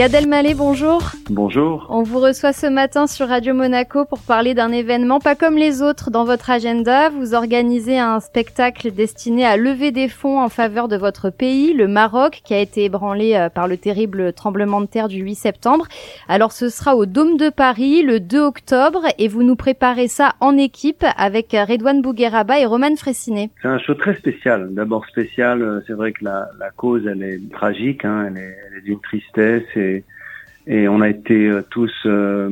Gad Elmaleh, bonjour. Bonjour. On vous reçoit ce matin sur Radio Monaco pour parler d'un événement pas comme les autres dans votre agenda. Vous organisez un spectacle destiné à lever des fonds en faveur de votre pays, le Maroc, qui a été ébranlé euh, par le terrible tremblement de terre du 8 septembre. Alors ce sera au Dôme de Paris le 2 octobre et vous nous préparez ça en équipe avec Redouane Bougueraba et Roman Fressinet. C'est un show très spécial. D'abord spécial, euh, c'est vrai que la, la, cause elle est tragique, hein, elle est, est d'une tristesse et Okay. Et, on a été euh, tous euh,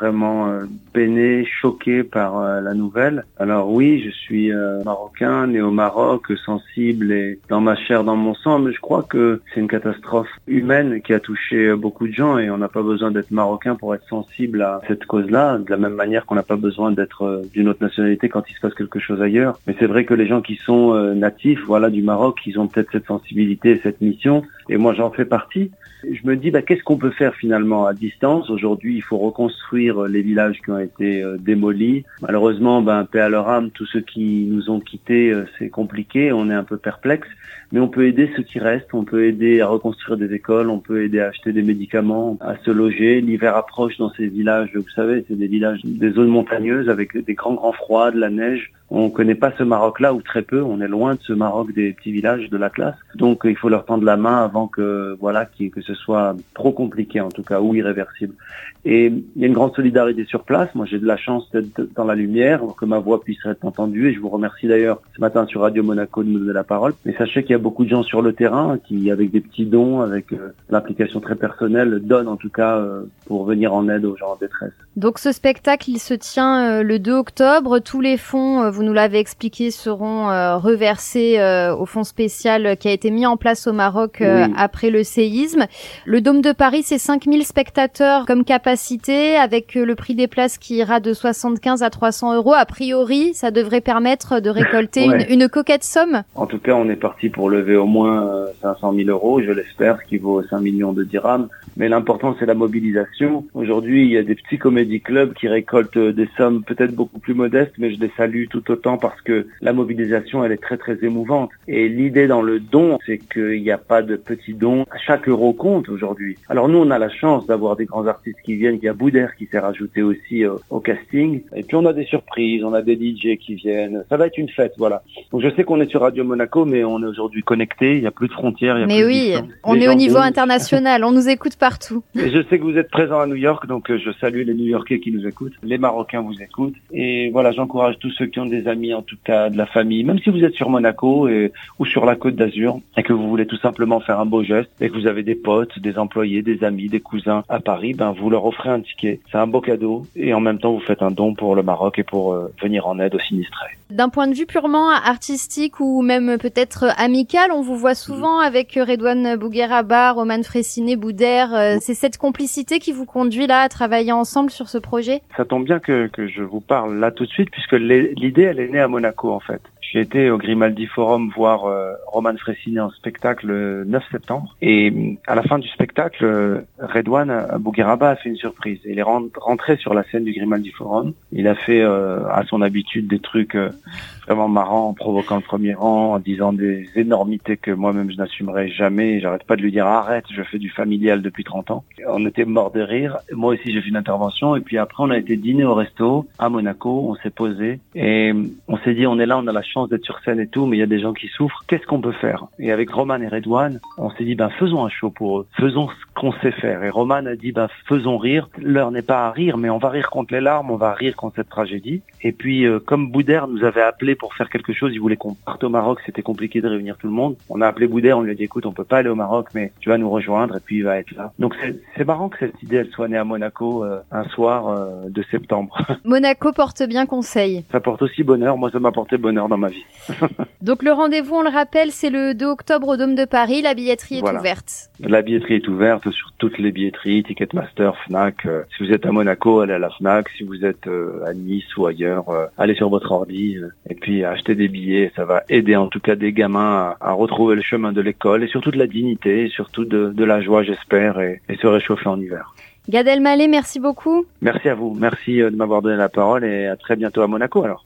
vraiment euh, peinés, choqués par la nouvelle. Alors oui, je suis marocain, né au Maroc, sensible et dans ma chair, dans mon sang, mais je crois que c'est une catastrophe humaine qui a touché beaucoup de gens et on n'a pas besoin d'être marocain pour être sensible à cette cause-là, de la même manière qu'on n'a pas besoin d'être d'une autre nationalité quand il se passe quelque chose ailleurs. Mais c'est vrai que les gens qui sont natifs, voilà, du Maroc, ils ont peut-être cette sensibilité, cette mission, et moi j'en fais partie. Je me dis, bah, qu'est-ce qu'on peut faire finalement? À distance Aujourd'hui, il faut reconstruire les villages qui ont été euh, démolis. Malheureusement, ben, paix à leur âme, tous ceux qui nous ont quittés, euh, c'est compliqué, on est un peu perplexe. Mais on peut aider ceux qui restent, on peut aider à reconstruire des écoles, on peut aider à acheter des médicaments, à se loger. L'hiver approche dans ces villages, vous savez, c'est des villages, des zones montagneuses avec des grands grands froids, de la neige. On connaît pas ce Maroc-là ou très peu. On est loin de ce Maroc des petits villages de la classe. Donc il faut leur tendre la main avant que voilà que ce soit trop compliqué en tout cas ou irréversible. Et il y a une grande solidarité sur place. Moi j'ai de la chance d'être dans la lumière, que ma voix puisse être entendue. Et je vous remercie d'ailleurs ce matin sur Radio Monaco de me donner la parole. Mais sachez qu'il y a beaucoup de gens sur le terrain qui, avec des petits dons, avec euh, l'implication très personnelle, donnent en tout cas euh, pour venir en aide aux gens en détresse. Donc ce spectacle, il se tient euh, le 2 octobre. Tous les fonds vous nous l'avez expliqué, seront euh, reversés euh, au fonds spécial qui a été mis en place au Maroc euh, après le séisme. Le Dôme de Paris, c'est 5000 spectateurs comme capacité, avec le prix des places qui ira de 75 à 300 euros. A priori, ça devrait permettre de récolter une, une, coquette somme. En tout cas, on est parti pour lever au moins 500 000 euros, je l'espère, ce qui vaut 5 millions de dirhams. Mais l'important, c'est la mobilisation. Aujourd'hui, il y a des petits comédie clubs qui récoltent des sommes peut-être beaucoup plus modestes, mais je les salue tout autant parce que la mobilisation, elle est très très émouvante. Et l'idée dans le don, c'est qu'il n'y a pas de petits dons. Chaque euro compte aujourd'hui. Alors nous, on a la chance d'avoir des grands artistes qui viennent. Il y a Boudère qui s'est rajouté aussi euh, au casting. Et puis on a des surprises, on a des DJ qui viennent. Ça va être une fête, voilà. Donc je sais qu'on est sur Radio Monaco, mais on est aujourd'hui connecté. Il n'y a plus de frontières. Il y a mais oui, on est au niveau international. On nous écoute partout. Et je sais que vous êtes présent à New York, donc euh, je salue les New-Yorkais qui nous écoutent. Les Marocains vous écoutent. Et voilà, j'encourage tous ceux qui ont des amis, en tout cas de la famille, même si vous êtes sur Monaco et, ou sur la Côte d'Azur et que vous voulez tout simplement faire un beau geste et que vous avez des potes, des employés, des amis, des cousins à Paris, ben vous leur offrez un ticket. C'est un beau cadeau et en même temps vous faites un don pour le Maroc et pour euh, venir en aide aux sinistrés. D'un point de vue purement artistique ou même peut-être amical, on vous voit souvent avec Redouane Bougueraba, Roman Fressinet, Boudère. Euh, c'est cette complicité qui vous conduit là à travailler ensemble sur ce projet? Ça tombe bien que, que je vous parle là tout de suite puisque l'idée elle est née à Monaco en fait. J'ai été au Grimaldi Forum voir euh, Roman Fressinet en spectacle le 9 septembre. Et à la fin du spectacle, euh, Redouane Bougueraba a fait une surprise. Il est rentré sur la scène du Grimaldi Forum. Il a fait euh, à son habitude des trucs euh, vraiment marrants en provoquant le premier rang, en disant des énormités que moi-même je n'assumerai jamais. J'arrête pas de lui dire arrête, je fais du familial depuis 30 ans. On était mort de rire. Moi aussi j'ai fait une intervention. Et puis après on a été dîner au resto à Monaco. On s'est posé et on s'est dit on est là, on a la chance d'être sur scène et tout, mais il y a des gens qui souffrent. Qu'est-ce qu'on peut faire? Et avec Roman et Redouane, on s'est dit, ben faisons un show pour eux, faisons ce qu'on sait faire. Et Roman a dit, ben faisons rire. L'heure n'est pas à rire, mais on va rire contre les larmes, on va rire contre cette tragédie. Et puis, euh, comme Boudère nous avait appelé pour faire quelque chose, il voulait qu'on parte au Maroc, c'était compliqué de réunir tout le monde. On a appelé Boudère, on lui a dit, écoute, on peut pas aller au Maroc, mais tu vas nous rejoindre, et puis il va être là. Donc c'est marrant que cette idée, elle soit née à Monaco euh, un soir euh, de septembre. Monaco porte bien conseil. Ça porte aussi bonheur. Moi, ça m'a porté bonheur dans ma vie. Donc le rendez-vous, on le rappelle, c'est le 2 octobre au Dôme de Paris. La billetterie est ouverte. La billetterie est ouverte sur toutes les billetteries, Ticketmaster, Fnac. Euh, si vous êtes à Monaco, allez à la Fnac. Si vous êtes euh, à Nice ou ailleurs, euh, allez sur votre ordi et puis achetez des billets. Ça va aider en tout cas des gamins à, retrouver le chemin de l'école et surtout de la dignité, et surtout de, de la joie, j'espère, et, et se réchauffer en hiver. Gad Elmaleh, merci beaucoup. Merci à vous. Merci de m'avoir donné la parole et à très bientôt à Monaco alors.